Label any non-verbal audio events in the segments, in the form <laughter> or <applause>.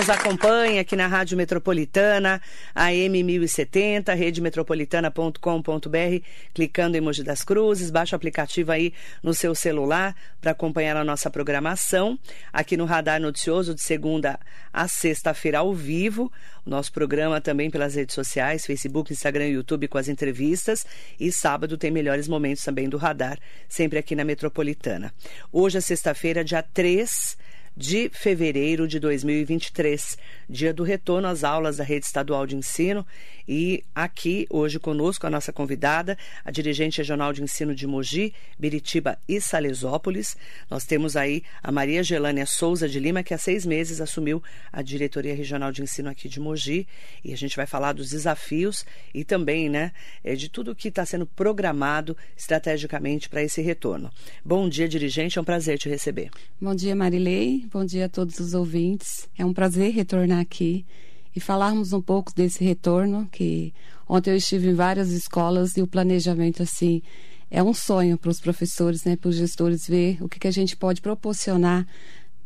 nos acompanha aqui na Rádio Metropolitana, AM 1070, redemetropolitana.com.br, clicando em Mogi das Cruzes, baixa o aplicativo aí no seu celular para acompanhar a nossa programação aqui no Radar Noticioso de segunda a sexta-feira ao vivo. O nosso programa também pelas redes sociais, Facebook, Instagram e YouTube com as entrevistas. E sábado tem melhores momentos também do Radar, sempre aqui na Metropolitana. Hoje é sexta-feira, dia 3 de fevereiro de 2023, dia do retorno às aulas da Rede Estadual de Ensino. E aqui, hoje conosco, a nossa convidada, a dirigente regional de ensino de Mogi, Biritiba e Salesópolis. Nós temos aí a Maria Gelânia Souza de Lima, que há seis meses assumiu a diretoria regional de ensino aqui de Mogi. E a gente vai falar dos desafios e também, né, é, de tudo que está sendo programado estrategicamente para esse retorno. Bom dia, dirigente, é um prazer te receber. Bom dia, Marilei. Bom dia a todos os ouvintes. É um prazer retornar aqui e falarmos um pouco desse retorno, que ontem eu estive em várias escolas e o planejamento, assim, é um sonho para os professores, né, para os gestores ver o que, que a gente pode proporcionar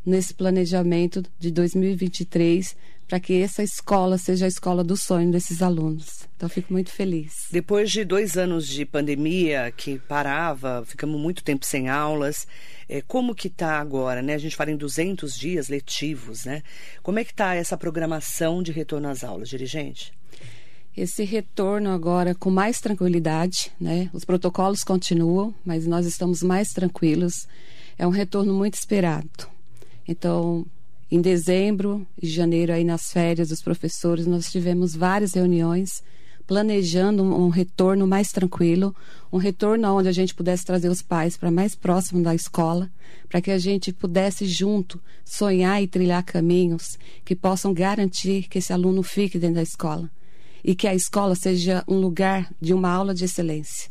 nesse planejamento de 2023 para que essa escola seja a escola do sonho desses alunos. Então, fico muito feliz. Depois de dois anos de pandemia que parava, ficamos muito tempo sem aulas, é, como que está agora, né? A gente fala em 200 dias letivos, né? Como é que está essa programação de retorno às aulas, dirigente? Esse retorno agora com mais tranquilidade, né? Os protocolos continuam, mas nós estamos mais tranquilos. É um retorno muito esperado. Então, em dezembro e janeiro, aí nas férias dos professores, nós tivemos várias reuniões planejando um, retorno mais tranquilo, um retorno onde a gente pudesse trazer os pais para mais próximo da escola, para que a gente pudesse junto sonhar e trilhar caminhos que possam garantir que esse aluno fique dentro da escola e que a escola seja um lugar de uma aula de excelência.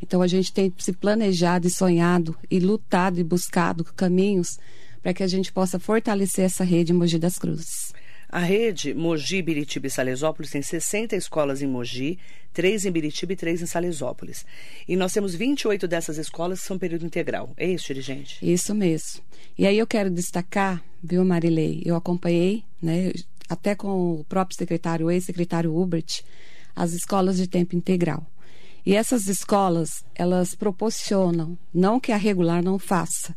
Então a gente tem se planejado e sonhado e lutado e buscado caminhos para que a gente possa fortalecer essa rede Mogi das Cruzes. A rede Mogi, Biritiba e Salesópolis tem 60 escolas em Mogi, 3 em Biritiba e 3 em Salesópolis. E nós temos 28 dessas escolas que são período integral. É isso, dirigente? Isso mesmo. E aí eu quero destacar, viu, Marilei? Eu acompanhei, né, até com o próprio secretário, o ex-secretário Hubert, as escolas de tempo integral. E essas escolas, elas proporcionam, não que a regular não faça,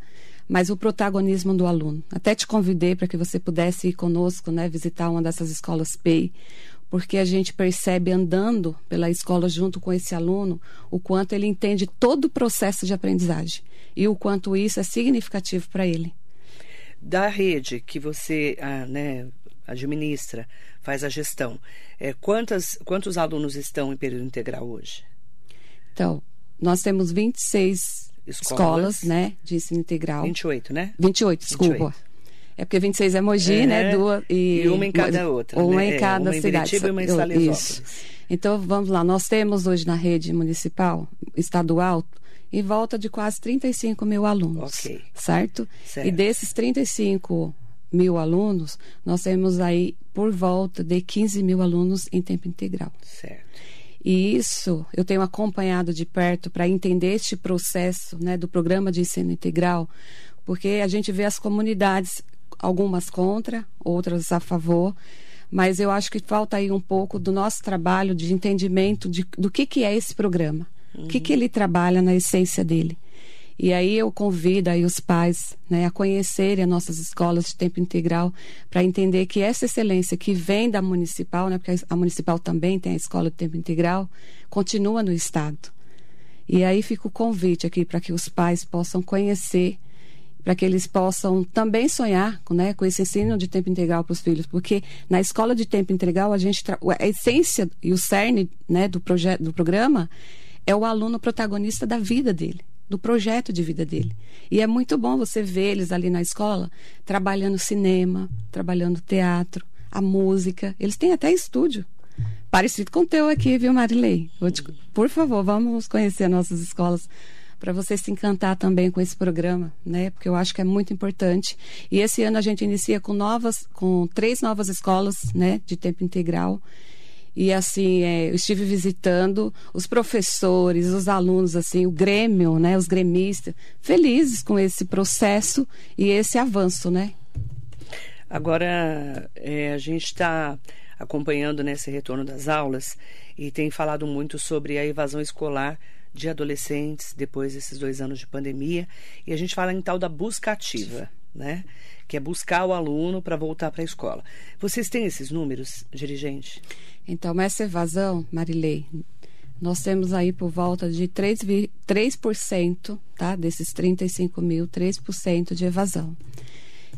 mas o protagonismo do aluno. Até te convidei para que você pudesse ir conosco, né, visitar uma dessas escolas PEI, porque a gente percebe andando pela escola junto com esse aluno o quanto ele entende todo o processo de aprendizagem e o quanto isso é significativo para ele. Da rede que você ah, né, administra, faz a gestão, é, quantas, quantos alunos estão em período integral hoje? Então, nós temos 26 escolas, escolas né, de ensino integral. 28, né? 28, desculpa. 28. É porque 26 é Mogi, né, é, né? Duas, e, e uma em cada outra. Uma né? em cada é, uma cidade. Em e uma em Isso. Então, vamos lá. Nós temos hoje na rede municipal, estadual, em volta de quase 35 mil alunos. Ok. Certo? certo. E desses 35 mil alunos, nós temos aí por volta de 15 mil alunos em tempo integral. Certo. E isso eu tenho acompanhado de perto para entender este processo né, do programa de ensino integral, porque a gente vê as comunidades, algumas contra, outras a favor, mas eu acho que falta aí um pouco do nosso trabalho de entendimento de, do que, que é esse programa, uhum. o que, que ele trabalha na essência dele. E aí eu convido aí os pais né, a conhecerem as nossas escolas de tempo integral para entender que essa excelência que vem da municipal, né, porque a municipal também tem a escola de tempo integral, continua no estado. E aí fica o convite aqui para que os pais possam conhecer, para que eles possam também sonhar né, com esse ensino de tempo integral para os filhos, porque na escola de tempo integral a gente a essência e o cerne né, do projeto do programa é o aluno protagonista da vida dele do projeto de vida dele. E é muito bom você ver eles ali na escola trabalhando cinema, trabalhando teatro, a música. Eles têm até estúdio. Parecido com o teu aqui, viu, Marilei? Te... Por favor, vamos conhecer nossas escolas para você se encantar também com esse programa, né? Porque eu acho que é muito importante. E esse ano a gente inicia com novas, com três novas escolas, né, de tempo integral. E assim, é, eu estive visitando os professores, os alunos, assim, o Grêmio, né, os gremistas, felizes com esse processo e esse avanço, né? Agora, é, a gente está acompanhando nesse retorno das aulas e tem falado muito sobre a evasão escolar de adolescentes depois desses dois anos de pandemia. E a gente fala em tal da busca ativa, né? Que é buscar o aluno para voltar para a escola. Vocês têm esses números, dirigente? Então, essa evasão, Marilei, nós temos aí por volta de 3%, 3% tá? desses 35 mil, 3% de evasão.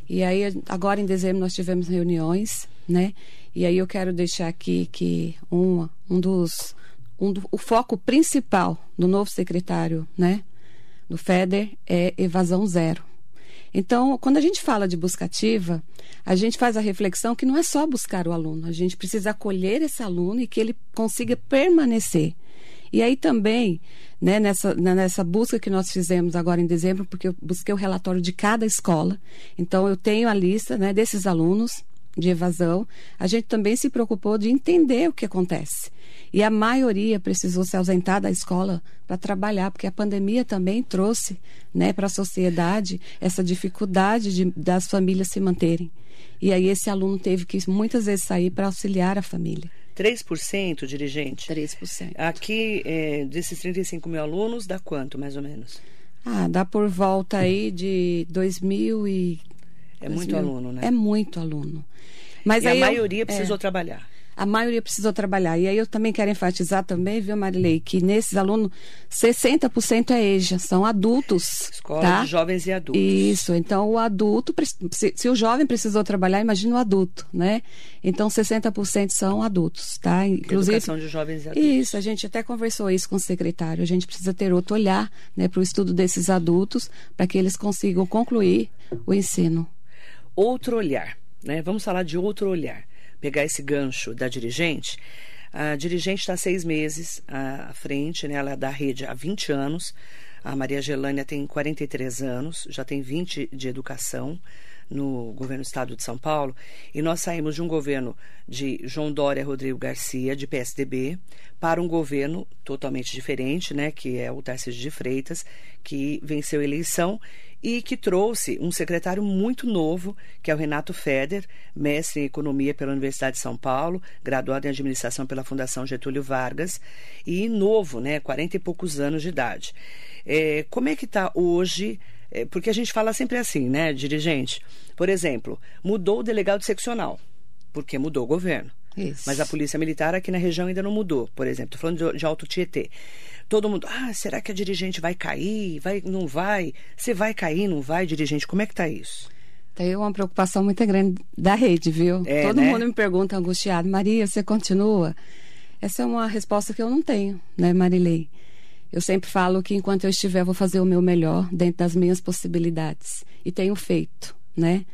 E aí, agora em dezembro, nós tivemos reuniões, né? E aí eu quero deixar aqui que um, um dos. Um do, o foco principal do novo secretário, né? Do FEDER é evasão zero. Então, quando a gente fala de busca ativa, a gente faz a reflexão que não é só buscar o aluno, a gente precisa acolher esse aluno e que ele consiga permanecer. E aí também, né, nessa, nessa busca que nós fizemos agora em dezembro, porque eu busquei o relatório de cada escola, então eu tenho a lista né, desses alunos de evasão, a gente também se preocupou de entender o que acontece. E a maioria precisou se ausentar da escola para trabalhar, porque a pandemia também trouxe né, para a sociedade essa dificuldade de, das famílias se manterem. E aí esse aluno teve que muitas vezes sair para auxiliar a família. 3%, dirigente? 3%. Aqui, é, desses 35 mil alunos, dá quanto, mais ou menos? Ah, dá por volta aí de 2 e... É muito aluno, né? É muito aluno. Mas e a maioria eu, precisou é, trabalhar a maioria precisou trabalhar. E aí eu também quero enfatizar também, viu, Marilei, que nesses alunos, 60% é EJA, são adultos. Escola tá? de jovens e adultos. Isso, então o adulto, se, se, o jovem precisou trabalhar, imagina o adulto, né? Então 60% são adultos, tá? Inclusive, Educação de jovens e adultos. Isso, a gente até conversou isso com o secretário, a gente precisa ter outro olhar né, para o estudo desses adultos, para que eles consigam concluir o ensino. Outro olhar, né? Vamos falar de outro olhar pegar esse gancho da dirigente, a dirigente está seis meses à frente, né? ela é da rede há 20 anos. A Maria Gelânia tem 43 anos, já tem 20 de educação no governo do estado de São Paulo. E nós saímos de um governo de João Dória Rodrigo Garcia, de PSDB, para um governo totalmente diferente, né, que é o Tarcísio de Freitas, que venceu a eleição e que trouxe um secretário muito novo, que é o Renato Feder, mestre em Economia pela Universidade de São Paulo, graduado em Administração pela Fundação Getúlio Vargas, e novo, né, 40 e poucos anos de idade. É, como é que está hoje? É, porque a gente fala sempre assim, né, dirigente? Por exemplo, mudou o delegado seccional, porque mudou o governo. Isso. Mas a Polícia Militar aqui na região ainda não mudou. Por exemplo, estou falando de, de Alto Tietê todo mundo, ah, será que a dirigente vai cair? Vai, não vai? Você vai cair, não vai, dirigente? Como é que tá isso? Tem uma preocupação muito grande da rede, viu? É, todo né? mundo me pergunta angustiado, Maria, você continua? Essa é uma resposta que eu não tenho, né, Marilei? Eu sempre falo que enquanto eu estiver, vou fazer o meu melhor dentro das minhas possibilidades. E tenho feito, né?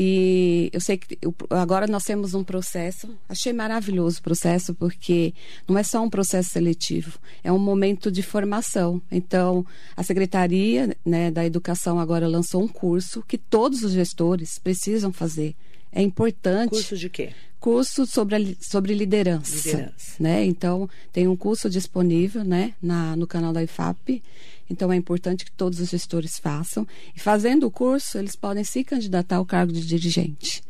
E eu sei que agora nós temos um processo, achei maravilhoso o processo, porque não é só um processo seletivo, é um momento de formação. Então, a Secretaria né, da Educação agora lançou um curso que todos os gestores precisam fazer. É importante. Curso de quê? Curso sobre, a, sobre liderança. Liderança. Né? Então, tem um curso disponível né, na, no canal da IFAP. Então, é importante que todos os gestores façam. E fazendo o curso, eles podem se candidatar ao cargo de dirigente.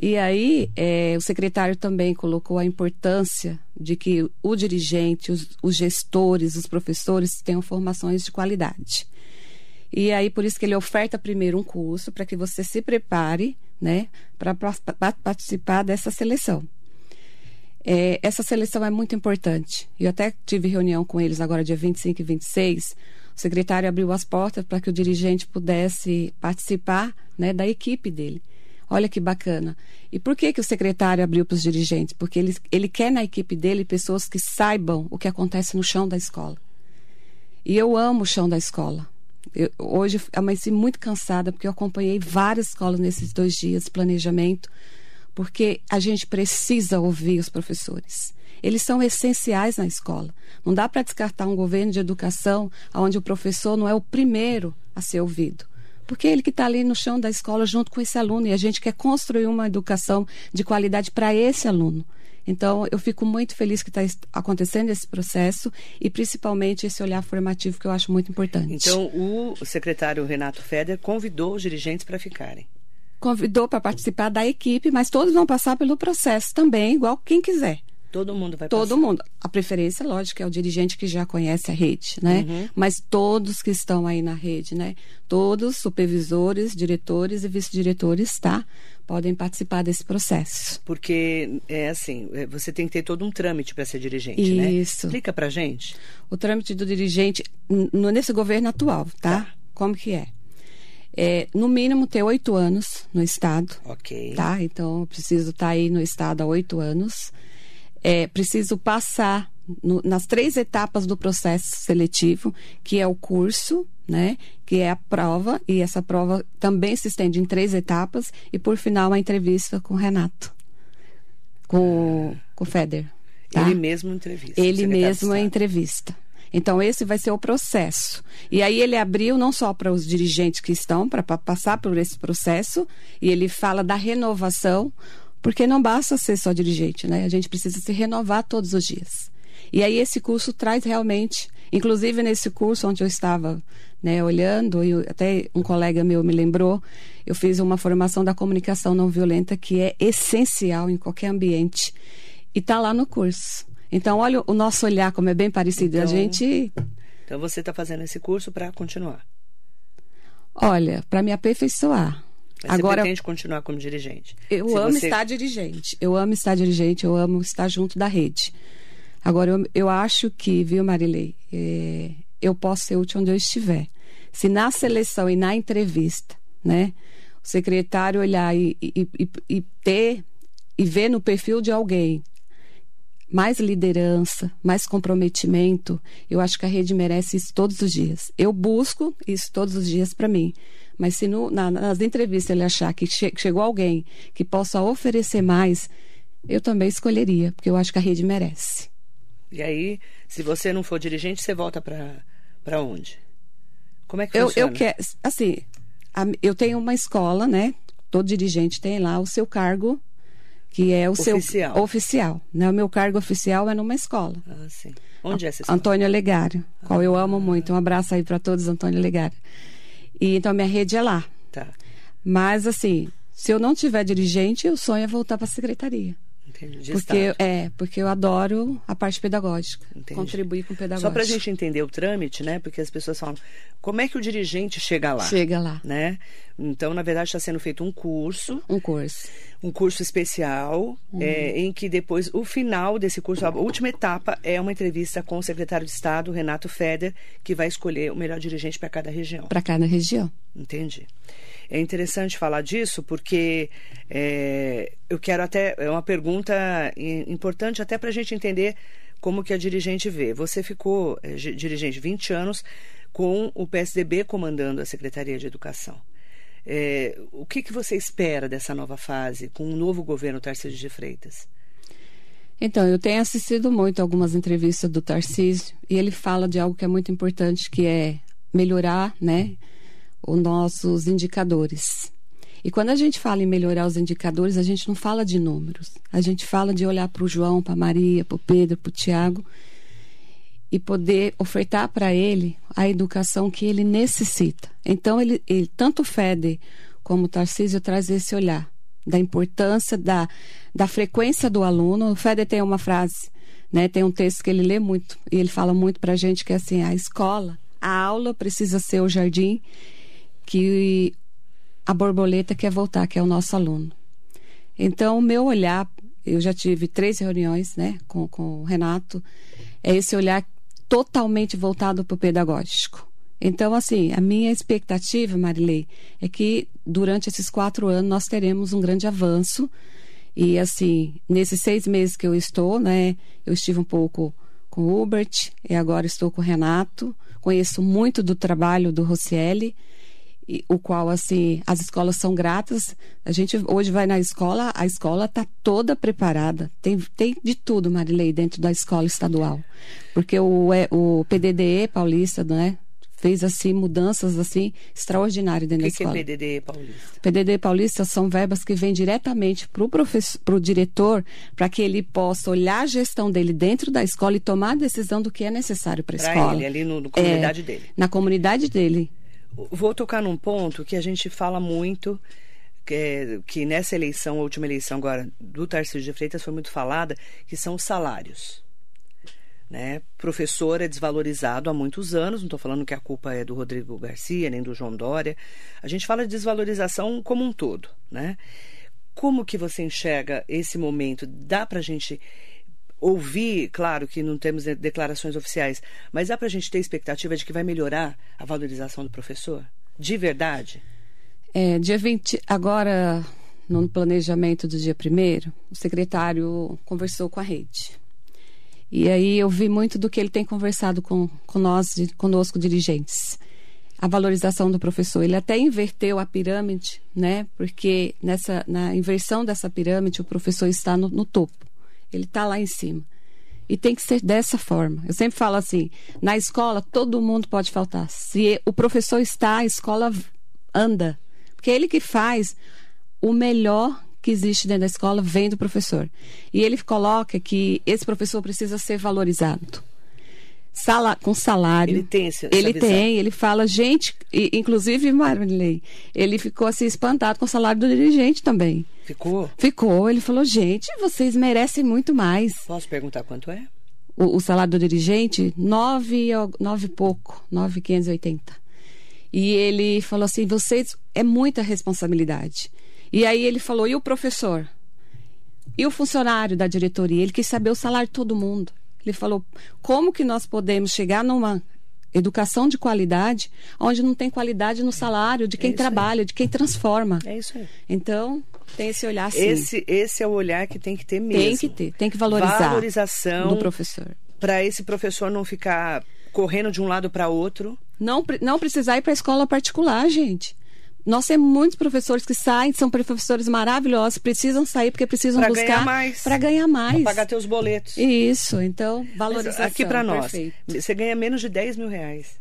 E aí, é, o secretário também colocou a importância de que o dirigente, os, os gestores, os professores tenham formações de qualidade. E aí, por isso que ele oferta primeiro um curso para que você se prepare né, para participar dessa seleção. É, essa seleção é muito importante. Eu até tive reunião com eles agora, dia 25 e 26. O secretário abriu as portas para que o dirigente pudesse participar né, da equipe dele. Olha que bacana. E por que, que o secretário abriu para os dirigentes? Porque ele, ele quer na equipe dele pessoas que saibam o que acontece no chão da escola. E eu amo o chão da escola. Eu, hoje amanheci muito cansada porque eu acompanhei várias escolas nesses dois dias de planejamento, porque a gente precisa ouvir os professores. Eles são essenciais na escola. Não dá para descartar um governo de educação onde o professor não é o primeiro a ser ouvido. Porque ele que está ali no chão da escola junto com esse aluno e a gente quer construir uma educação de qualidade para esse aluno. Então, eu fico muito feliz que está acontecendo esse processo e principalmente esse olhar formativo que eu acho muito importante. Então, o secretário Renato Feder convidou os dirigentes para ficarem. convidou para participar da equipe, mas todos vão passar pelo processo também, igual quem quiser. Todo mundo vai Todo passar. mundo. A preferência, lógico, é o dirigente que já conhece a rede, né? Uhum. Mas todos que estão aí na rede, né? Todos, supervisores, diretores e vice-diretores, tá? Podem participar desse processo. Porque é assim, é, você tem que ter todo um trâmite para ser dirigente, né? Isso. Explica pra gente. O trâmite do dirigente, nesse governo atual, tá? Tá. Como que é? É, no mínimo ter oito anos no Estado, Ok. tá? Então, eu preciso estar aí no Estado há oito anos. É, preciso passar no- nas três etapas do processo seletivo, que é o curso, né? Que é a prova, e essa prova também se estende em três etapas, e por final a entrevista com o Renato, com, com o Feder. tá? Ele mesmo entrevista. Ele mesmo é entrevista. Então, esse vai ser o processo. E aí, ele abriu não só para os dirigentes que estão, para passar por esse processo, e ele fala da renovação, porque não basta ser só dirigente, né? A gente precisa se renovar todos os dias. E aí, esse curso traz realmente, inclusive nesse curso onde eu estava né, olhando, e até um colega meu me lembrou, eu fiz uma formação da comunicação não violenta que é essencial em qualquer ambiente. E está lá no curso. Então, olha o nosso olhar, como é bem parecido. a Então- gente, Então você está fazendo esse curso para continuar. olha, para me aperfeiçoar. Mas Agora, você pretende continuar como dirigente. eu Se amo você- estar dirigente. Eu amo estar dirigente, eu amo estar junto da rede. Agora, eu, eu acho que, viu, Marilei, é, eu posso ser útil onde eu estiver. Se na seleção e na entrevista, né, o secretário olhar e, e- e- e ter e ver no perfil de alguém mais liderança, mais comprometimento, eu acho que a rede merece isso todos os dias. Eu busco isso todos os dias para mim. Mas se no- na- nas entrevistas ele achar que che- chegou alguém que possa oferecer mais, eu também escolheria, porque eu acho que a rede merece. E aí, se você não for dirigente, você volta para onde? Como é que Eu, funciona? eu quero, assim, a- eu tenho uma escola, né? Todo dirigente tem lá o seu cargo, que é o Oficial. seu oficial. Né? O meu cargo oficial é numa escola. Ah, sim. Onde é essa escola? Antônio Legário, qual eu amo muito. Um abraço aí para todos, Antônio Legário. E então minha rede é lá. Tá, Mas assim, se eu não tiver dirigente, o sonho é voltar para a secretaria. Entendi. Porque estado. é, porque eu adoro a parte pedagógica, Entendi. contribuir com o pedagógico. Só para a gente entender o trâmite, né? Porque as pessoas falam, como é que o dirigente chega lá? chega lá, Né? Então, na verdade, está sendo feito um curso, um curso. um curso especial, Uhum. é, em que depois, o final desse curso, a última etapa é uma entrevista com o secretário de Estado, Renato Feder, que vai escolher o melhor dirigente para cada região. Para cada região. Entendi. É interessante falar disso porque é, eu quero até. É uma pergunta importante até para a gente entender como que a dirigente vê. Você ficou é, dirigente 20 anos com o PSDB comandando a Secretaria de Educação. É, o que, que você espera dessa nova fase com o novo governo Tarcísio de Freitas? Então, eu tenho assistido muito algumas entrevistas do Tarcísio e ele fala de algo que é muito importante, que é melhorar, né, os nossos indicadores. E quando a gente fala em melhorar os indicadores, a gente não fala de números. A gente fala de olhar para o João, para Maria, para o Pedro, para o Tiago e poder ofertar para ele a educação que ele necessita. Então, ele, ele tanto o Feder como o Tarcísio traz esse olhar da importância da, da frequência do aluno. O Feder tem uma frase, né, tem um texto que ele lê muito e ele fala muito para a gente que é assim, a escola, a aula precisa ser o jardim que a borboleta quer voltar, que é o nosso aluno. Então, o meu olhar, eu já tive três reuniões né, com, com o Renato, é esse olhar totalmente voltado para o pedagógico. Então, assim, a minha expectativa, Marilei, é que durante esses quatro anos nós teremos um grande avanço. E, assim, nesses seis meses que eu estou, né, eu estive um pouco com o Hubert e agora estou com o Renato. Conheço muito do trabalho do Rocieli e- o qual assim as escolas são gratas. A gente hoje vai na escola, a escola está toda preparada. Tem, tem de tudo, Marilei, dentro da escola estadual, porque o, é- o PDDE paulista, né, fez assim mudanças assim extraordinárias O dentro que, da que é escola. PDD paulista? PDD Paulista são verbas que vêm diretamente para o professor, para o diretor, para que ele possa olhar a gestão dele dentro da escola e tomar a decisão do que é necessário para a Para escola. ele, ali no, no comunidade É, dele. Na comunidade dele. Vou tocar num ponto que a gente fala muito que, que nessa eleição, a última eleição agora do Tarcísio de Freitas foi muito falada, que são os salários. Né? Professor é desvalorizado há muitos anos, não estou falando que a culpa é do Rodrigo Garcia, nem do João Dória. A gente fala de desvalorização como um todo. Né? Como que você enxerga esse momento? Dá para a gente ouvir, claro que não temos declarações oficiais, mas dá para a gente ter expectativa de que vai melhorar a valorização do professor? De verdade? É, dia 20, agora, no planejamento do dia primeiro, o secretário conversou com a rede. E aí eu vi muito do que ele tem conversado com, com nós, conosco, dirigentes. A valorização do professor. Ele até inverteu a pirâmide, né? Porque nessa, na inversão dessa pirâmide, o professor está no, no topo. Ele está lá em cima. E tem que ser dessa forma. Eu sempre falo assim: na escola, todo mundo pode faltar. Se o professor está, a escola anda. Porque é ele que faz o melhor que existe dentro da escola vem do professor. E ele coloca que esse professor precisa ser valorizado. Sala, com salário. Ele tem esse, Ele tem, ele fala, gente, e, inclusive, Marilei, ele ficou assim espantado com o salário do dirigente também. Ficou? Ficou. Ele falou, gente, vocês merecem muito mais. Posso perguntar quanto é? O, o salário do dirigente, nove, nove e pouco, nove quinhentos e oitenta. E ele falou assim, vocês, é muita responsabilidade. E aí ele falou: e o professor? E o funcionário da diretoria? Ele quis saber o salário de todo mundo. Ele falou: como que nós podemos chegar numa educação de qualidade onde não tem qualidade no salário de quem é trabalha, aí. de quem transforma? É isso aí. Então, tem esse olhar sim. Esse, esse é o olhar que tem que ter mesmo. Tem que ter, tem que valorizar. Valorização do professor. Para esse professor não ficar correndo de um lado para outro. Não, não precisar ir para a escola particular, gente. Nós temos muitos professores que saem, são professores maravilhosos, precisam sair porque precisam pra buscar ganhar mais. para ganhar mais. Pra pagar teus boletos. Isso, então, valorização. Mas aqui para nós, perfeito. você ganha menos de 10 mil reais.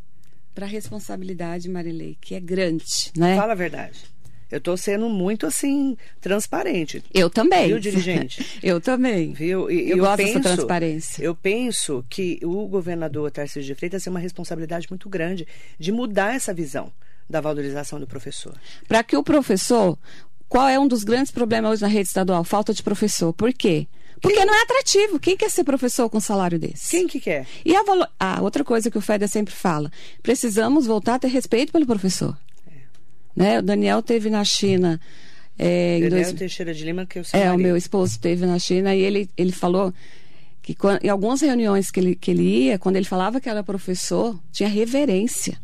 Para responsabilidade, Marilei, que é grande, né? Fala a verdade. Eu estou sendo muito assim transparente. Eu também. Viu, dirigente? <laughs> eu também. Viu? E, eu, eu gosto penso, dessa transparência. Eu penso que o governador Tarcísio de Freitas tem uma responsabilidade muito grande de mudar essa visão da valorização do professor. Para que o professor. Qual é um dos grandes problemas hoje na rede estadual? Falta de professor. Por quê? Porque Quem? não é atrativo. Quem quer ser professor com salário desse? Quem que quer? E a, valo... a outra coisa que o FEDER sempre fala: precisamos voltar a ter respeito pelo professor. É. Né? O Daniel teve na China. É, Daniel dois... Teixeira de Lima, que eu sei. É, o meu esposo teve na China e ele, ele falou que em algumas reuniões que ele, que ele ia, quando ele falava que era professor, tinha reverência.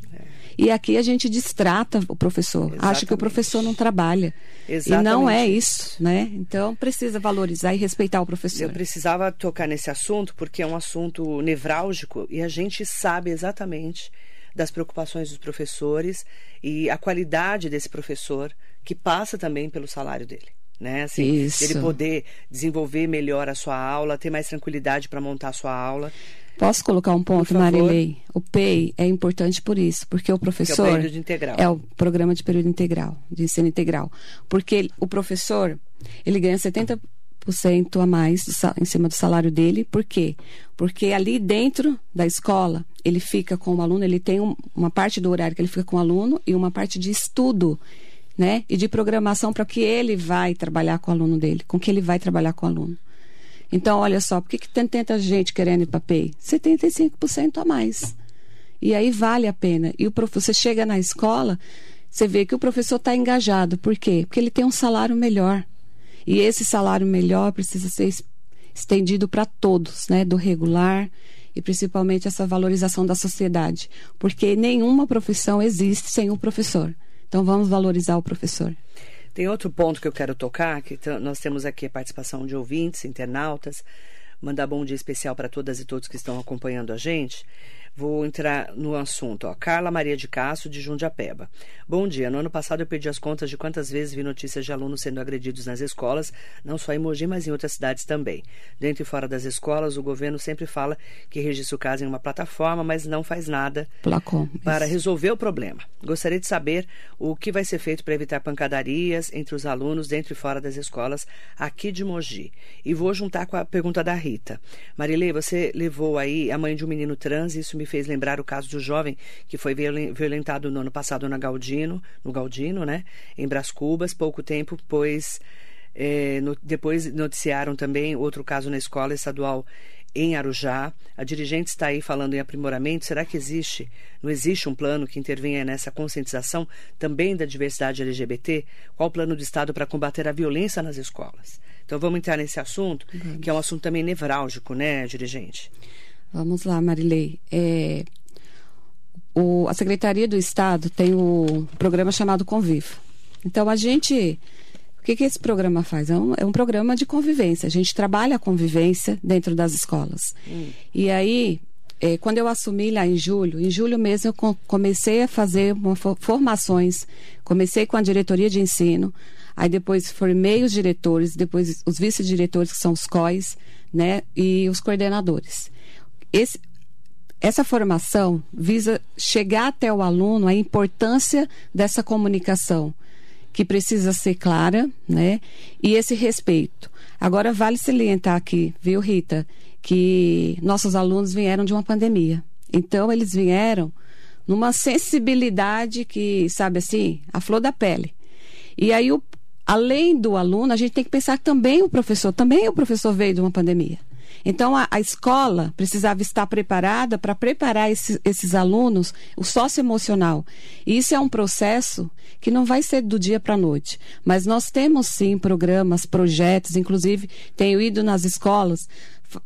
E aqui a gente distrata o professor, Exatamente. acha que o professor não trabalha. Exatamente. E não é isso, né? Então precisa valorizar e respeitar o professor. Eu precisava tocar nesse assunto porque é um assunto nevrálgico e a gente sabe exatamente das preocupações dos professores e a qualidade desse professor que passa também pelo salário dele né? Assim, Isso. ele poder desenvolver melhor a sua aula, ter mais tranquilidade para montar a sua aula. Posso colocar um ponto, Marilei? O PEI é importante por isso, porque o professor. Que é o período integral. É o programa de período integral, de ensino integral. Porque o professor, ele ganha 70% a mais do, em cima do salário dele. Por quê? Porque ali dentro da escola, ele fica com o aluno, ele tem um, uma parte do horário que ele fica com o aluno e uma parte de estudo né? E de programação para que ele vai trabalhar com o aluno dele, com que ele vai trabalhar com o aluno. Então, olha só, por que, que tem tanta gente querendo ir para PEI? 75% a mais. E aí vale a pena. E o você chega na escola, você vê que o professor está engajado. Por quê? Porque ele tem um salário melhor. E esse salário melhor precisa ser estendido para todos, né? Do regular e principalmente essa valorização da sociedade. Porque nenhuma profissão existe sem um professor. Então vamos valorizar o professor. Tem outro ponto que eu quero tocar, que nós temos aqui a participação de ouvintes, internautas. Mandar bom dia especial para todas e todos que estão acompanhando a gente. Vou entrar no assunto. Ó. Carla Maria de Castro, de Jundiapeba. Bom dia. No ano passado eu perdi as contas de quantas vezes vi notícias de alunos sendo agredidos nas escolas, não só em Mogi, mas em outras cidades também. Dentro e fora das escolas, o governo sempre fala que registra o caso em uma plataforma, mas não faz nada Placom, para resolver o problema. Gostaria de saber o que vai ser feito para evitar pancadarias entre os alunos dentro e fora das escolas aqui de Mogi. E vou juntar com a pergunta da Rita. Marilei, você levou aí a mãe de um menino trans e isso me me fez lembrar o caso do jovem que foi violentado no ano passado na Galdino, no Galdino, né? Em Bras Cubas, pouco tempo, pois é, no, depois noticiaram também outro caso na escola estadual em Arujá. A dirigente está aí falando em aprimoramento. Será que existe, não existe um plano que intervenha nessa conscientização também da diversidade LGBT? Qual o plano do Estado para combater a violência nas escolas? Então vamos entrar nesse assunto, vamos. que é um assunto também nevrálgico, né, dirigente? Vamos lá, Marilei. É, o, a Secretaria do Estado tem o programa chamado Conviva. Então a gente o que, que esse programa faz? É um, é um, programa de convivência. A gente trabalha a convivência dentro das escolas. Hum. E aí, é, quando eu assumi lá em julho, em julho mesmo eu comecei a fazer uma, formações, comecei com a diretoria de ensino, aí depois formei os diretores, depois os vice-diretores, que são os COIs, né, e os coordenadores. Esse, essa formação visa chegar até o aluno a importância dessa comunicação que precisa ser clara, né? E esse respeito. Agora, vale salientar aqui, viu, Rita, que nossos alunos vieram de uma pandemia. Então, eles vieram numa sensibilidade que, sabe assim, a flor da pele. E aí, o, além do aluno, a gente tem que pensar também o professor, também o professor veio de uma pandemia. Então, a, a escola precisava estar preparada para preparar esse, esses alunos, o socioemocional. E isso é um processo que não vai ser do dia para a noite. Mas nós temos sim programas, projetos, inclusive tenho ido nas escolas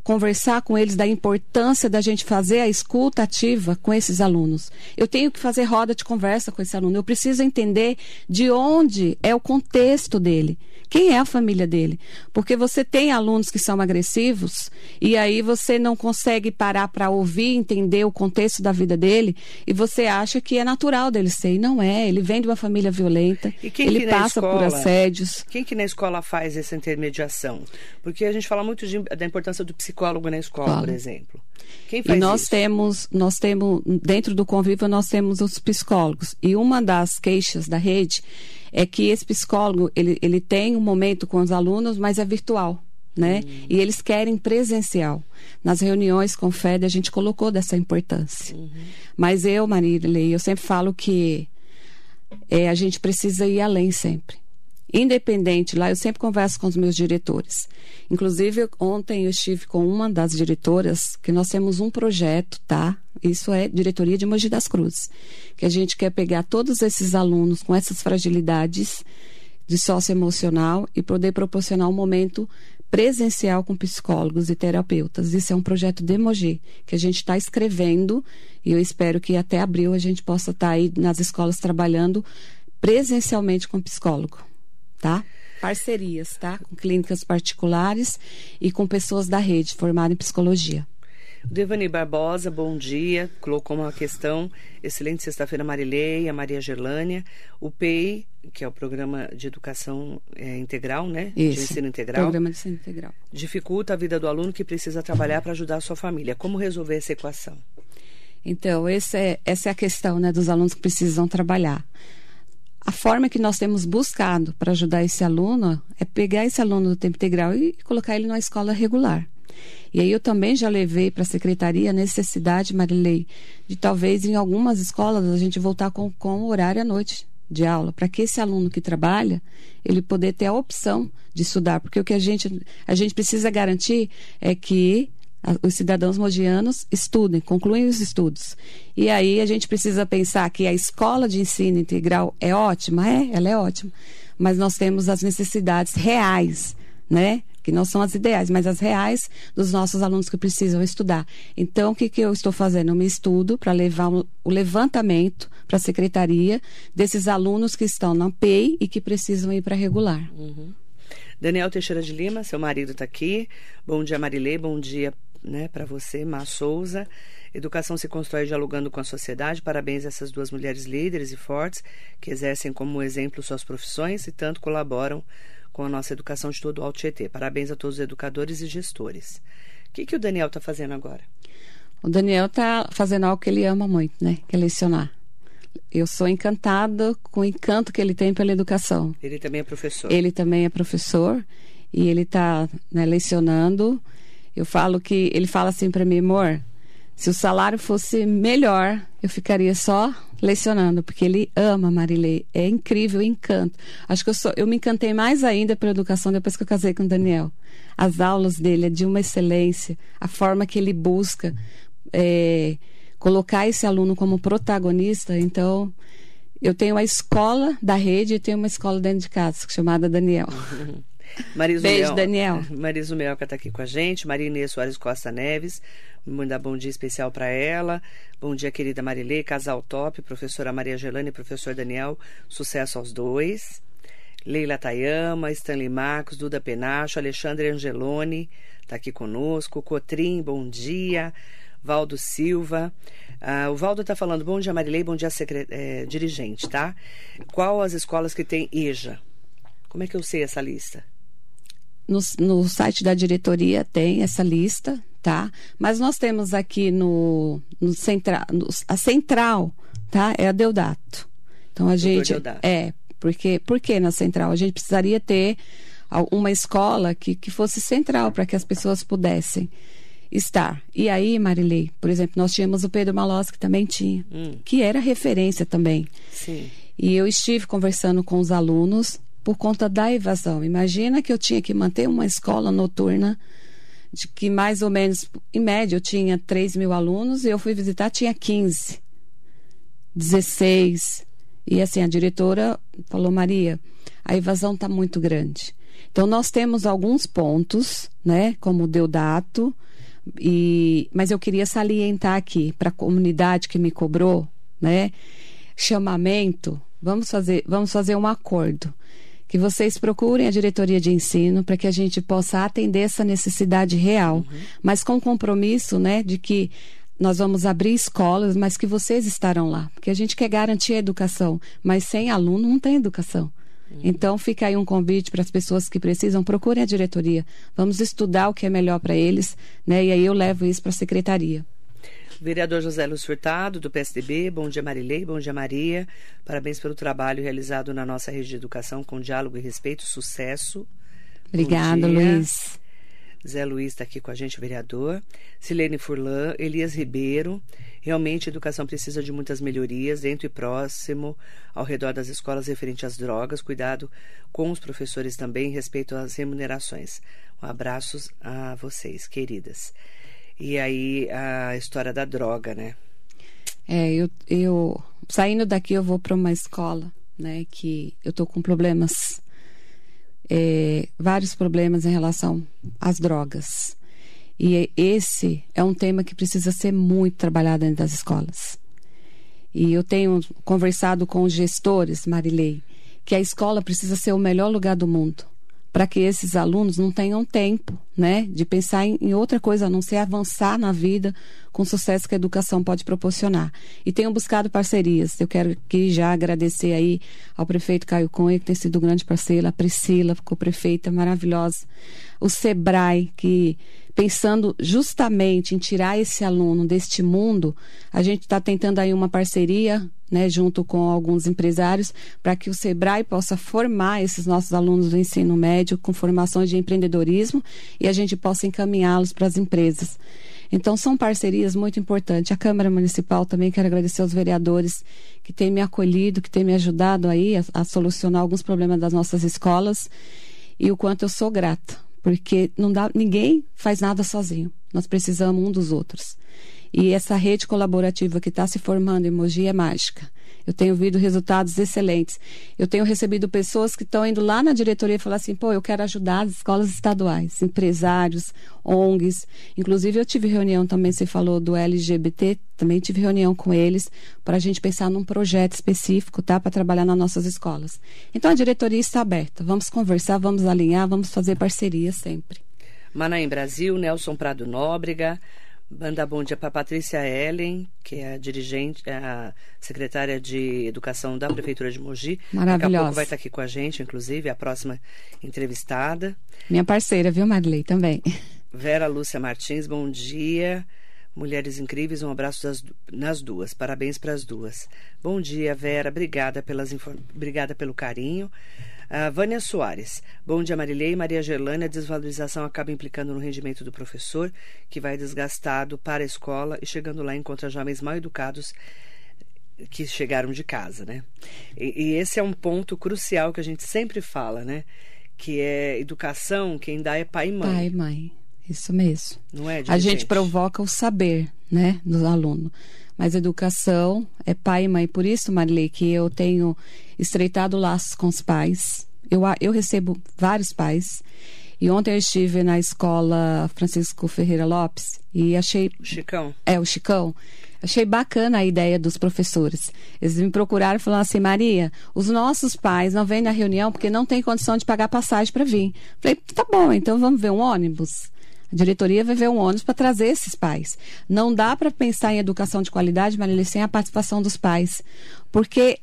conversar com eles da importância da gente fazer a escuta ativa com esses alunos. Eu tenho que fazer roda de conversa com esse aluno. Eu preciso entender de onde é o contexto dele. Quem é a família dele? Porque você tem alunos que são agressivos e aí você não consegue parar para ouvir, entender o contexto da vida dele e você acha que é natural dele ser. E não é. Ele vem de uma família violenta, ele passa escola, por assédios. Quem que na escola faz essa intermediação? Porque a gente fala muito de, da importância do psicólogo na escola, Fala. por exemplo. Quem faz e nós isso? temos, nós temos, dentro do convívio, nós temos os psicólogos. E uma das queixas da rede é que esse psicólogo ele, ele tem um momento com os alunos, mas é virtual. Né? Uhum. E eles querem presencial. Nas reuniões com o FED, a gente colocou dessa importância. Uhum. Mas eu, Marília, eu sempre falo que é, a gente precisa ir além sempre independente lá, eu sempre converso com os meus diretores. Inclusive, ontem eu estive com uma das diretoras, que nós temos um projeto, tá? Isso é diretoria de Mogi das Cruzes, que a gente quer pegar todos esses alunos com essas fragilidades de socioemocional e poder proporcionar um momento presencial com psicólogos e terapeutas. Isso é um projeto de Mogi, que a gente está escrevendo e eu espero que até abril a gente possa estar tá aí nas escolas trabalhando presencialmente com psicólogo tá? Parcerias, tá? Com clínicas particulares e com pessoas da rede formadas em psicologia. Devani Barbosa, bom dia. Colocou uma questão. Excelente sexta-feira, Marileia, Maria Gerlânia. O PEI, que é o Programa de Educação é, Integral, né? Isso, de ensino integral. Programa de ensino integral. Dificulta a vida do aluno que precisa trabalhar para ajudar a sua família. Como resolver essa equação? Então, é, essa é a questão né, dos alunos que precisam trabalhar. A forma que nós temos buscado para ajudar esse aluno é pegar esse aluno do tempo integral e colocar ele numa escola regular. E aí eu também já levei para a secretaria a necessidade, Marilei, de talvez em algumas escolas a gente voltar com, com horário à noite de aula, para que esse aluno que trabalha, ele poder ter a opção de estudar, porque o que a gente, a gente precisa garantir é que os cidadãos mogianos estudem, concluem os estudos. E aí a gente precisa pensar que a escola de ensino integral é ótima, é, ela é ótima, mas nós temos as necessidades reais, né? Que não são as ideais, mas as reais dos nossos alunos que precisam estudar. Então, o que, que eu estou fazendo? Eu me estudo para levar o levantamento para a secretaria desses alunos que estão na PEI e que precisam ir para regular. Uhum. Daniel Teixeira de Lima, seu marido está aqui. Bom dia, Marilê. Bom dia, né, para você, Má Souza. Educação se constrói dialogando com a sociedade. Parabéns a essas duas mulheres líderes e fortes que exercem como exemplo suas profissões e tanto colaboram com a nossa educação de todo o Alto Tietê. Parabéns a todos os educadores e gestores. O que, que o Daniel está fazendo agora? O Daniel está fazendo algo que ele ama muito, né? Que é lecionar. Eu sou encantada com o encanto que ele tem pela educação. Ele também é professor. Ele também é professor e ele está né, lecionando eu falo que ele fala assim para mim, amor, Se o salário fosse melhor, eu ficaria só lecionando, porque ele ama Marilei. É incrível, encanto. Acho que eu, sou, eu me encantei mais ainda pela educação depois que eu casei com o Daniel. As aulas dele é de uma excelência, a forma que ele busca é, colocar esse aluno como protagonista. Então, eu tenho a escola da rede e tenho uma escola dentro de casa, chamada Daniel. <laughs> Mariso Beijo, Mel, Daniel. <laughs> Mariso Melca está aqui com a gente. Maria Inês Soares Costa Neves. Mandar bom dia especial para ela. Bom dia, querida Marilê. Casal top. Professora Maria Gelane e professor Daniel. Sucesso aos dois. Leila Tayama, Stanley Marcos, Duda Penacho, Alexandre Angeloni está aqui conosco. Cotrim, bom dia. Valdo Silva. Ah, o Valdo está falando, bom dia Marilei, bom dia secre... é, dirigente, tá? Qual as escolas que tem EJA? Como é que eu sei essa lista? No, no site da diretoria tem essa lista, tá? Mas nós temos aqui no, no central, a central, tá? É a Deodato. Então a gente Deodato. é porque por que na central a gente precisaria ter uma escola que, que fosse central para que as pessoas pudessem estar. E aí, Marilei, por exemplo, nós tínhamos o Pedro Malós que também tinha, Hum. que era referência também. Sim. E eu estive conversando com os alunos por conta da evasão. Imagina que eu tinha que manter uma escola noturna de que mais ou menos, em média, eu tinha 3 mil alunos e eu fui visitar, tinha 15, 16. E assim, a diretora falou, Maria, a evasão está muito grande. Então, nós temos alguns pontos, né, como o Deodato, e, mas eu queria salientar aqui para a comunidade que me cobrou, né, chamamento, vamos fazer, vamos fazer um acordo. Que vocês procurem a diretoria de ensino para que a gente possa atender essa necessidade real, mas com compromisso, né, de que nós vamos abrir escolas, mas que vocês estarão lá, porque a gente quer garantir a educação, mas sem aluno não tem educação. Então fica aí um convite para as pessoas que precisam, procurem a diretoria. Vamos estudar o que é melhor para eles, né? E aí eu levo isso para a secretaria. Vereador José Luz Furtado, do PSDB, bom dia Marilei, bom dia Maria. Parabéns pelo trabalho realizado na nossa rede de educação com diálogo e respeito, sucesso. Obrigada. Luiz. Zé Luiz está aqui com a gente, vereador. Silene Furlan, Elias Ribeiro. Realmente, a educação precisa de muitas melhorias dentro e próximo, ao redor das escolas referente às drogas. Cuidado com os professores também, respeito às remunerações. Um abraços a vocês, queridas. E aí, a história da droga, né? É, eu, eu saindo daqui eu vou para uma escola, né, que eu tô com problemas, é, vários problemas em relação às drogas. E esse é um tema que precisa ser muito trabalhado dentro das escolas. E eu tenho conversado com os gestores, Marilei, que a escola precisa ser o melhor lugar do mundo para que esses alunos não tenham tempo, né, de pensar em, em, outra coisa a não ser avançar na vida com o sucesso que a educação pode proporcionar. E tenho buscado parcerias. Eu quero aqui já agradecer aí ao prefeito Caio Cunha, que tem sido um grande parceiro, a Priscila, co-prefeita maravilhosa, o Sebrae, que pensando justamente em tirar esse aluno deste mundo, a gente está tentando aí uma parceria, né, junto com alguns empresários, para que o Sebrae possa formar esses nossos alunos do ensino médio com formações de empreendedorismo e a gente possa encaminhá-los para as empresas. Então, são parcerias muito importantes. A Câmara Municipal também quero agradecer aos vereadores que têm me acolhido, que têm me ajudado aí a, a solucionar alguns problemas das nossas escolas e o quanto eu sou grata porque não dá, ninguém faz nada sozinho. Nós precisamos um dos outros. E essa rede colaborativa que está se formando em Mogi é mágica. Eu tenho visto resultados excelentes. Eu tenho recebido pessoas que estão indo lá na diretoria e falar assim: pô, eu quero ajudar as escolas estaduais, empresários, ONGs. Inclusive, eu tive reunião também, você falou do LGBT, também tive reunião com eles para a gente pensar num projeto específico, tá? Para trabalhar nas nossas escolas. Então, a diretoria está aberta. Vamos conversar, vamos alinhar, vamos fazer parceria sempre. Manaim Brasil, Nelson Prado Nóbrega. Manda bom dia para Patrícia Ellen, que é a dirigente, a secretária de Educação da Prefeitura de Mogi. Maravilhosa. Daqui a pouco vai estar aqui com a gente, inclusive, a próxima entrevistada. Minha parceira, viu, Marilei, também. Vera Lúcia Martins, bom dia. Mulheres incríveis, um abraço das, nas duas. Parabéns para as duas. Bom dia, Vera. Obrigada, pelas, obrigada pelo carinho. Uh, Vânia Soares. Bom dia, Marilei. Maria Gerlânia. A desvalorização acaba implicando no rendimento do professor, que vai desgastado para a escola e chegando lá encontra jovens mal educados que chegaram de casa, né? E, e esse é um ponto crucial que a gente sempre fala, né? Que é educação, quem dá é pai e mãe. Pai e mãe. Isso mesmo. Não é, A gente provoca o saber, né, do aluno. Mas educação é pai e mãe. Por isso, Marilei, que eu tenho estreitado laços com os pais. Eu, eu recebo vários pais. E ontem eu estive na escola Francisco Ferreira Lopes e achei. O Chicão. É, o Chicão. Achei bacana a ideia dos professores. Eles me procuraram falando assim: Maria, os nossos pais não vêm na reunião porque não tem condição de pagar passagem para vir. Falei: tá bom, então vamos ver um ônibus. Diretoria vai ver um ônibus para trazer esses pais. Não dá para pensar em educação de qualidade, Marília, sem a participação dos pais. Porque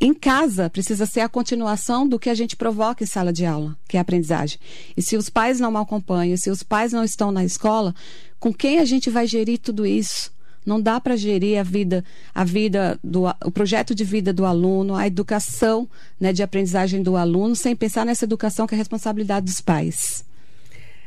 em casa precisa ser a continuação do que a gente provoca em sala de aula, que é a aprendizagem. E se os pais não acompanham, se os pais não estão na escola, com quem a gente vai gerir tudo isso? Não dá para gerir a vida, a vida do, o projeto de vida do aluno, a educação né, de aprendizagem do aluno, sem pensar nessa educação que é responsabilidade dos pais.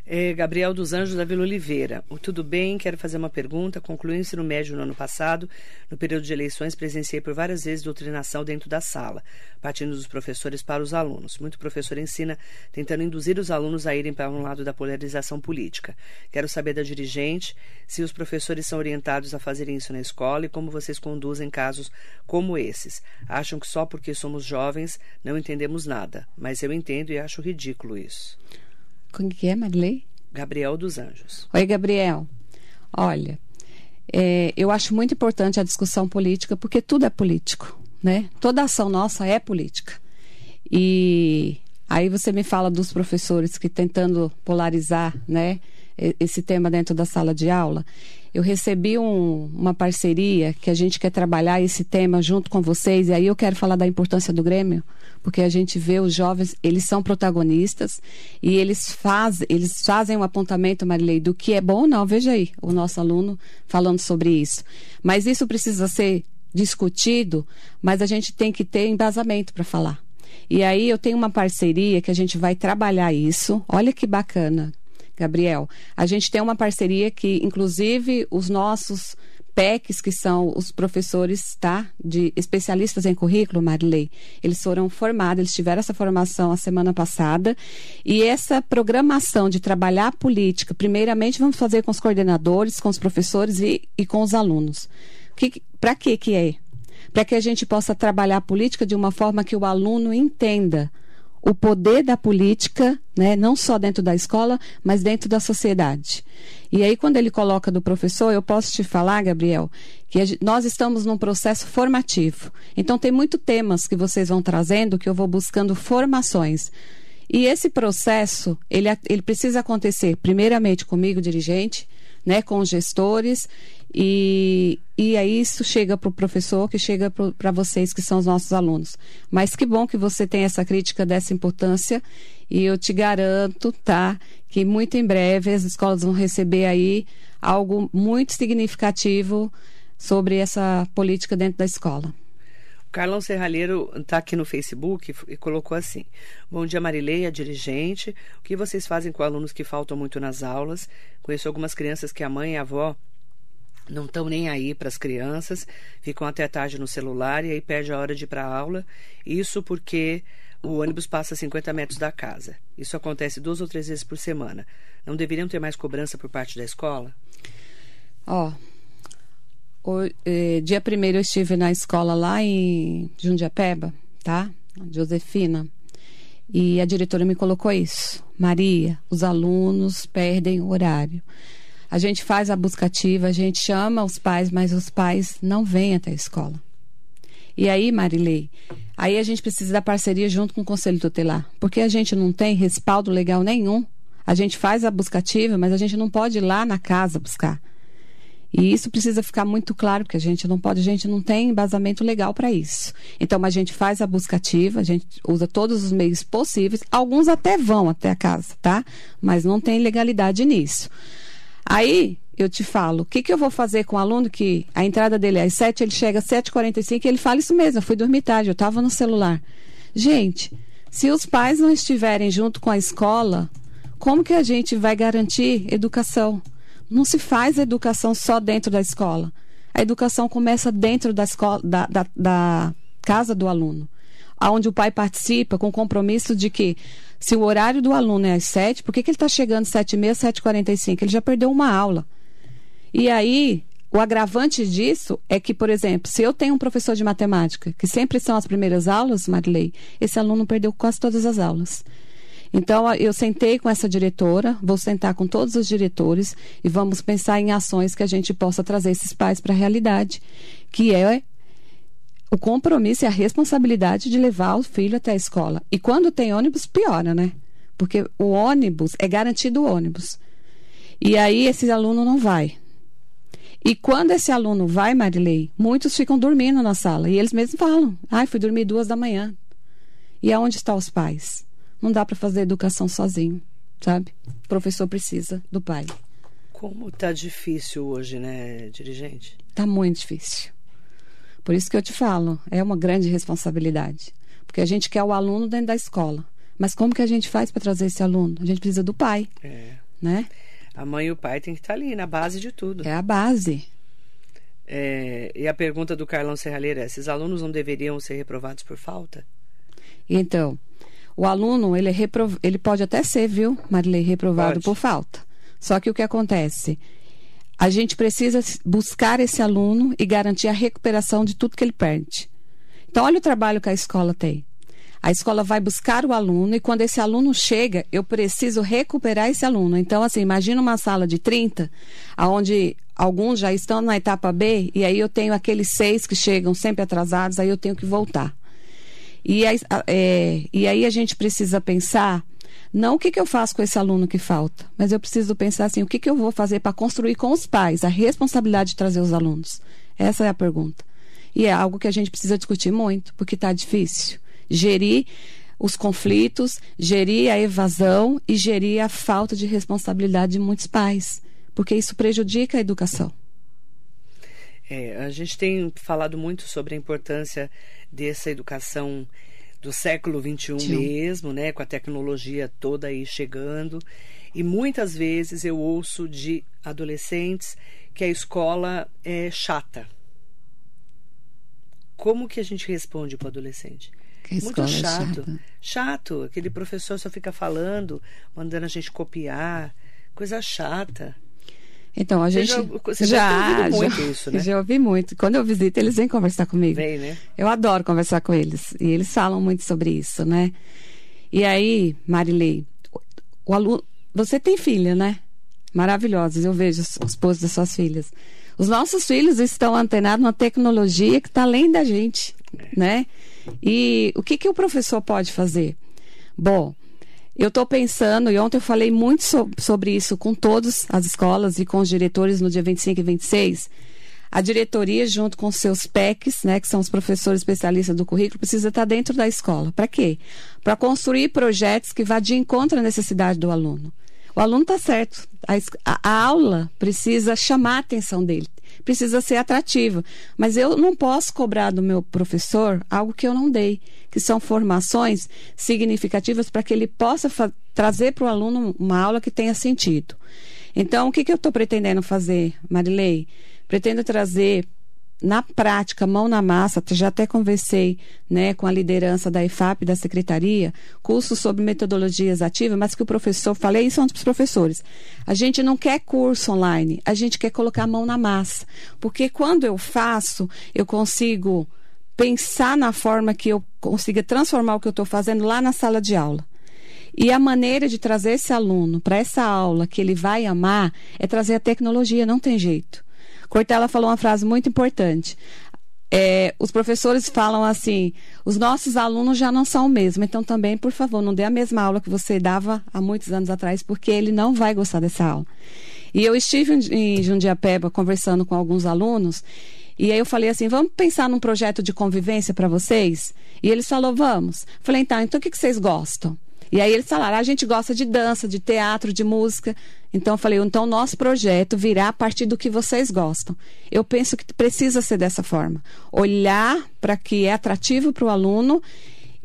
É, Gabriel dos Anjos da Vila Oliveira. Tudo bem? Quero fazer uma pergunta. Concluí o ensino médio no ano passado. No período de eleições, presenciei por várias vezes doutrinação dentro da sala, partindo dos professores para os alunos. Muito professor ensina tentando induzir os alunos a irem para um lado da polarização política. Quero saber da dirigente se os professores são orientados a fazerem isso na escola e como vocês conduzem casos como esses. Acham que só porque somos jovens não entendemos nada, mas eu entendo e acho ridículo isso. Como que é, Marilei? Gabriel dos Anjos. Oi, Gabriel. Olha, é, eu acho muito importante a discussão política, porque tudo é político, né? Toda ação nossa é política. E aí você me fala dos professores que tentando polarizar, né? Esse tema dentro da sala de aula. Eu recebi um, uma parceria que a gente quer trabalhar esse tema junto com vocês, e aí eu quero falar da importância do Grêmio, porque a gente vê os jovens, eles são protagonistas e eles, faz, eles fazem um apontamento, Marilei, do que é bom ou não. Veja aí o nosso aluno falando sobre isso. Mas isso precisa ser discutido, mas a gente tem que ter embasamento para falar. E aí eu tenho uma parceria que a gente vai trabalhar isso. Olha que bacana, Gabriel. A gente tem uma parceria que, inclusive, os nossos PECs, que são os professores tá, de especialistas em currículo, Marilei, eles foram formados, eles tiveram essa formação a semana passada, e essa programação de trabalhar a política, primeiramente vamos fazer com os coordenadores, com os professores e, e com os alunos. Para que que é? Para que a gente possa trabalhar a política de uma forma que o aluno entenda o poder da política, né, não só dentro da escola, mas dentro da sociedade. E aí, quando ele coloca do professor, eu posso te falar, Gabriel, que nós estamos num processo formativo. Então, tem muito temas que vocês vão trazendo que eu vou buscando formações. E esse processo, ele, ele precisa acontecer, primeiramente comigo, dirigente, né, com os gestores, e, e aí isso chega para o professor, que chega para vocês, que são os nossos alunos. Mas que bom que você tem essa crítica dessa importância, e eu te garanto, tá, que muito em breve as escolas vão receber aí algo muito significativo sobre essa política dentro da escola. Carlão Serralheiro está aqui no Facebook e colocou assim: Bom dia, Marileia, dirigente. O que vocês fazem com alunos que faltam muito nas aulas? Conheço algumas crianças que a mãe e a avó não estão nem aí para as crianças, ficam até tarde no celular e aí perde a hora de ir para a aula. Isso porque o ônibus passa 50 metros da casa. Isso acontece duas ou três vezes por semana. Não deveriam ter mais cobrança por parte da escola? Ó, oh, eh, dia primeiro eu estive na escola lá em Jundiapeba, tá? Josefina. E a diretora me colocou isso. Maria, os alunos perdem o horário. A gente faz a buscativa, a gente chama os pais, mas os pais não vêm até a escola. E aí, Marilei, aí a gente precisa da parceria junto com o Conselho Tutelar, porque a gente não tem respaldo legal nenhum. A gente faz a buscativa, mas a gente não pode ir lá na casa buscar. E isso precisa ficar muito claro, porque a gente não pode, a gente não tem embasamento legal para isso. Então, a gente faz a busca ativa, a gente usa todos os meios possíveis, alguns até vão até a casa, tá? Mas não tem legalidade nisso. Aí, eu te falo, o que, que eu vou fazer com o um aluno que a entrada dele é às 7, ele chega às 7h45 e ele fala isso mesmo, eu fui dormir tarde, eu estava no celular. Gente, Se os pais não estiverem junto com a escola, como que a gente vai garantir educação? Não se faz educação só dentro da escola. A educação começa dentro da, escola, da, da, da casa do aluno, onde o pai participa com o compromisso de que se o horário do aluno é às sete, por que, que ele está chegando às sete e meia, sete e quarenta e cinco? Ele já perdeu uma aula. E aí, o agravante disso é que, por exemplo, se eu tenho um professor de matemática, que sempre são as primeiras aulas, Marilei, esse aluno perdeu quase todas as aulas. Então, eu sentei com essa diretora, vou sentar com todos os diretores e vamos pensar em ações que a gente possa trazer esses pais para a realidade, que é o compromisso e a responsabilidade de levar o filho até a escola. E quando tem ônibus, piora, né? Porque o ônibus é garantido o ônibus. E aí esse aluno não vai. E quando esse aluno vai, Marilei, muitos ficam dormindo na sala. E eles mesmos falam: ai, fui dormir duas da manhã. E aonde estão os pais? Não dá para fazer educação sozinho, sabe? O professor precisa do pai. Como tá difícil hoje, né, dirigente? Tá muito difícil. Por isso que eu te falo, é uma grande responsabilidade. Porque a gente quer o aluno dentro da escola. Mas como que a gente faz para trazer esse aluno? A gente precisa do pai. É. Né? A mãe e o pai têm que estar tá ali, na base de tudo. É a base. É, e a pergunta do Carlão Serralheira é: esses alunos não deveriam ser reprovados por falta? Então, o aluno, ele, é reprov... ele pode até ser, viu, Marilei, reprovado pode. por falta. Só que o que acontece? A gente precisa buscar esse aluno e garantir a recuperação de tudo que ele perde. Então, olha o trabalho que a escola tem. A escola vai buscar o aluno e quando esse aluno chega, eu preciso recuperar esse aluno. Então, assim, imagina uma sala de 30, onde alguns já estão na etapa B, e aí eu tenho aqueles seis que chegam sempre atrasados, aí eu tenho que voltar. E, é, e aí a gente precisa pensar não o que, que eu faço com esse aluno que falta, mas eu preciso pensar assim, o que, que eu vou fazer para construir com os pais a responsabilidade de trazer os alunos? Essa é a pergunta. E é algo que a gente precisa discutir muito, porque está difícil. Gerir os conflitos, gerir a evasão e gerir a falta de responsabilidade de muitos pais, porque isso prejudica a educação. É, a gente tem falado muito sobre a importância dessa educação do século XXI Sim. mesmo, né, com a tecnologia toda aí chegando. E muitas vezes eu ouço de adolescentes que a escola é chata. Como que a gente responde para o adolescente? Muito é chato. É chato. Aquele professor só fica falando, mandando a gente copiar. Coisa chata. Então, a gente já, você já, muito já, isso, né? <laughs> Já ouvi muito. Quando eu visito, eles vêm conversar comigo. Vem, né? Eu adoro conversar com eles. E eles falam muito sobre isso, né? E aí, Marilei, o aluno, você tem filha, né? Maravilhosas. Eu vejo os, os posts das suas filhas. Os nossos filhos estão antenados numa tecnologia que está além da gente, é. né? E o que, que o professor pode fazer? Bom, eu estou pensando, e ontem eu falei muito so, sobre isso com todas as escolas e com os diretores no dia 25 e 26. A diretoria, junto com seus PECs, né, que são os professores especialistas do currículo, precisa estar dentro da escola. Para quê? Para construir projetos que vá de encontro à necessidade do aluno. O aluno está certo. A, a, aula precisa chamar a atenção dele, precisa ser atrativa. Mas eu não posso cobrar do meu professor algo que eu não dei, que são formações significativas para que ele possa trazer para o aluno uma aula que tenha sentido. Então, o que, que eu estou pretendendo fazer, Marilei? Pretendo trazer na prática, mão na massa, já até conversei né, com a liderança da IFAP, da secretaria, cursos sobre metodologias ativas, mas que o professor, falei isso antes para os professores, a gente não quer curso online, a gente quer colocar a mão na massa, porque quando eu faço, eu consigo pensar na forma que eu consiga transformar o que eu estou fazendo lá na sala de aula. E a maneira de trazer esse aluno para essa aula que ele vai amar é trazer a tecnologia, não tem jeito. Cortella falou uma frase muito importante. É, os professores falam assim: os nossos alunos já não são o mesmo, então também, por favor, não dê a mesma aula que você dava há muitos anos atrás, porque ele não vai gostar dessa aula. E eu estive em Jundiapeba conversando com alguns alunos, e aí eu falei assim: vamos pensar num projeto de convivência para vocês? E eles falaram: vamos. Falei: tá, então o que, que vocês gostam? E aí eles falaram: a gente gosta de dança, de teatro, de música. Então eu falei: então nosso projeto virá a partir do que vocês gostam. Eu penso que precisa ser dessa forma. Olhar para que é atrativo para o aluno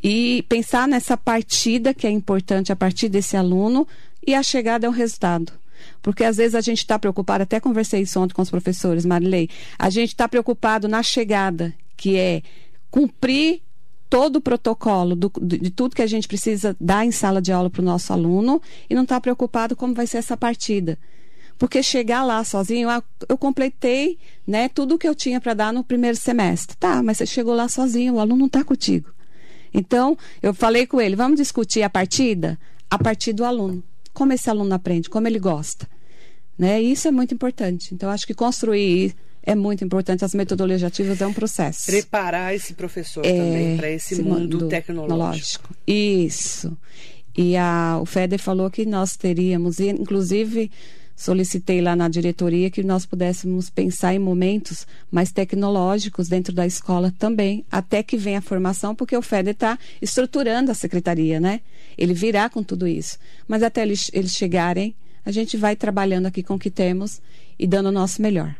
e pensar nessa partida que é importante a partir desse aluno e a chegada é um resultado. Porque às vezes a gente está preocupado, até conversei isso ontem com os professores, Marilei, a gente está preocupado na chegada, que é cumprir todo o protocolo do, de tudo que a gente precisa dar em sala de aula para o nosso aluno e não está preocupado como vai ser essa partida. Porque chegar lá sozinho, eu completei né, tudo que eu tinha para dar no primeiro semestre. Tá, mas você chegou lá sozinho, o aluno não está contigo. Então, eu falei com ele, vamos discutir a partida a partir do aluno. Como esse aluno aprende, como ele gosta. Né? E isso é muito importante. Então, acho que construir é muito importante. As metodologias ativas é um processo. Preparar esse professor é, também para esse, esse, mundo, mundo tecnológico. Isso. E a, o FEDER falou que nós teríamos, inclusive solicitei lá na diretoria que nós pudéssemos pensar em momentos mais tecnológicos dentro da escola também, até que venha a formação, porque o FEDER está estruturando a secretaria, né? Ele virá com tudo isso. Mas até eles, eles chegarem, a gente vai trabalhando aqui com o que temos e dando o nosso melhor.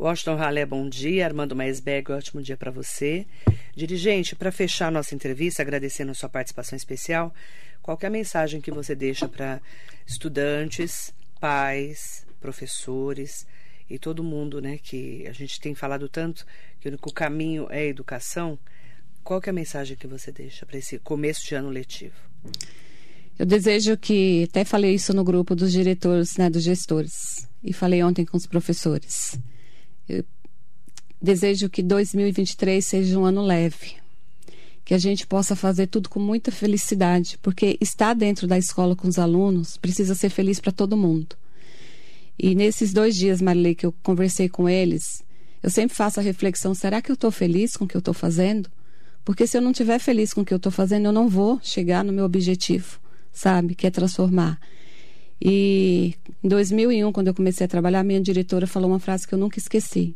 Washington Ralé, bom dia. Armando Maisberg, ótimo dia para você. Dirigente, para fechar nossa entrevista, agradecendo a sua participação especial, qual é a mensagem que você deixa para estudantes, pais, professores e todo mundo, né, que a gente tem falado tanto que o caminho é a educação. Qual é a mensagem que você deixa para esse começo de ano letivo? Eu desejo que, até falei isso no grupo dos diretores, né, dos gestores, e falei ontem com os professores. Eu desejo que 2023 seja um ano leve, que a gente possa fazer tudo com muita felicidade, porque estar dentro da escola com os alunos precisa ser feliz para todo mundo. E nesses dois dias, Marilei, que eu conversei com eles, eu sempre faço a reflexão: será que eu estou feliz com o que eu estou fazendo? Porque se eu não estiver feliz com o que eu estou fazendo, eu não vou chegar no meu objetivo, sabe? Que é transformar. E em 2001, quando eu comecei a trabalhar, minha diretora falou uma frase que eu nunca esqueci.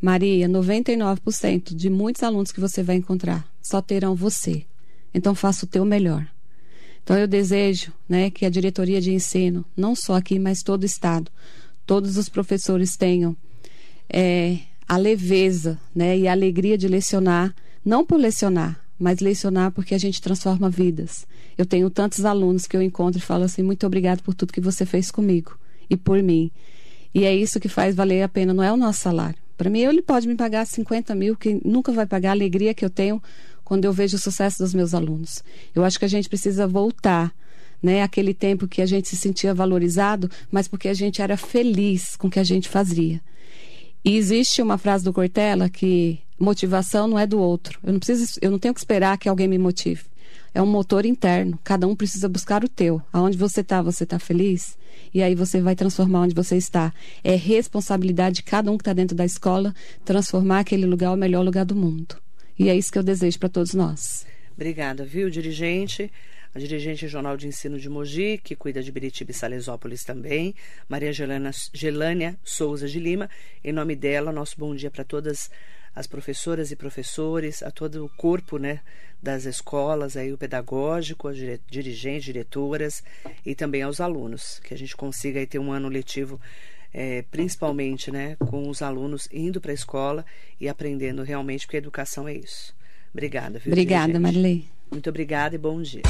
Maria, 99% de muitos alunos que você vai encontrar só terão você. Então faça o teu melhor. Então eu desejo, né, que a diretoria de ensino, não só aqui, mas todo o estado, todos os professores tenham é, a leveza, né, e a alegria de lecionar, não por lecionar, mas lecionar porque a gente transforma vidas. Eu tenho tantos alunos que eu encontro e falo assim: muito obrigado por tudo que você fez comigo e por mim. E é isso que faz valer a pena, não é o nosso salário. Para mim, ele pode me pagar 50 mil, que nunca vai pagar a alegria que eu tenho quando eu vejo o sucesso dos meus alunos. Eu acho que a gente precisa voltar né, aquele tempo que a gente se sentia valorizado, mas porque a gente era feliz com o que a gente fazia. E existe uma frase do Cortella que motivação não é do outro. Eu não preciso, eu não tenho que esperar que alguém me motive. É um motor interno. Cada um precisa buscar o teu. Aonde você está, você está feliz? e aí você vai transformar onde você está. É responsabilidade de cada um que está dentro da escola transformar aquele lugar o melhor lugar do mundo. E é isso que eu desejo para todos nós. Obrigada, viu, dirigente? A dirigente Jornal de Ensino de Mogi, que cuida de Biritiba e Salesópolis também, Maria Gelânia Souza de Lima. Em nome dela, nosso bom dia para todas as professoras e professores, a todo o corpo né, das escolas, aí, o pedagógico, as dirigentes, diretoras e também aos alunos, que a gente consiga aí, ter um ano letivo é, principalmente né, com os alunos indo para a escola e aprendendo realmente, porque a educação é isso. Obrigada. Viu, obrigada, dirigente? Marilei. Muito obrigada e bom dia.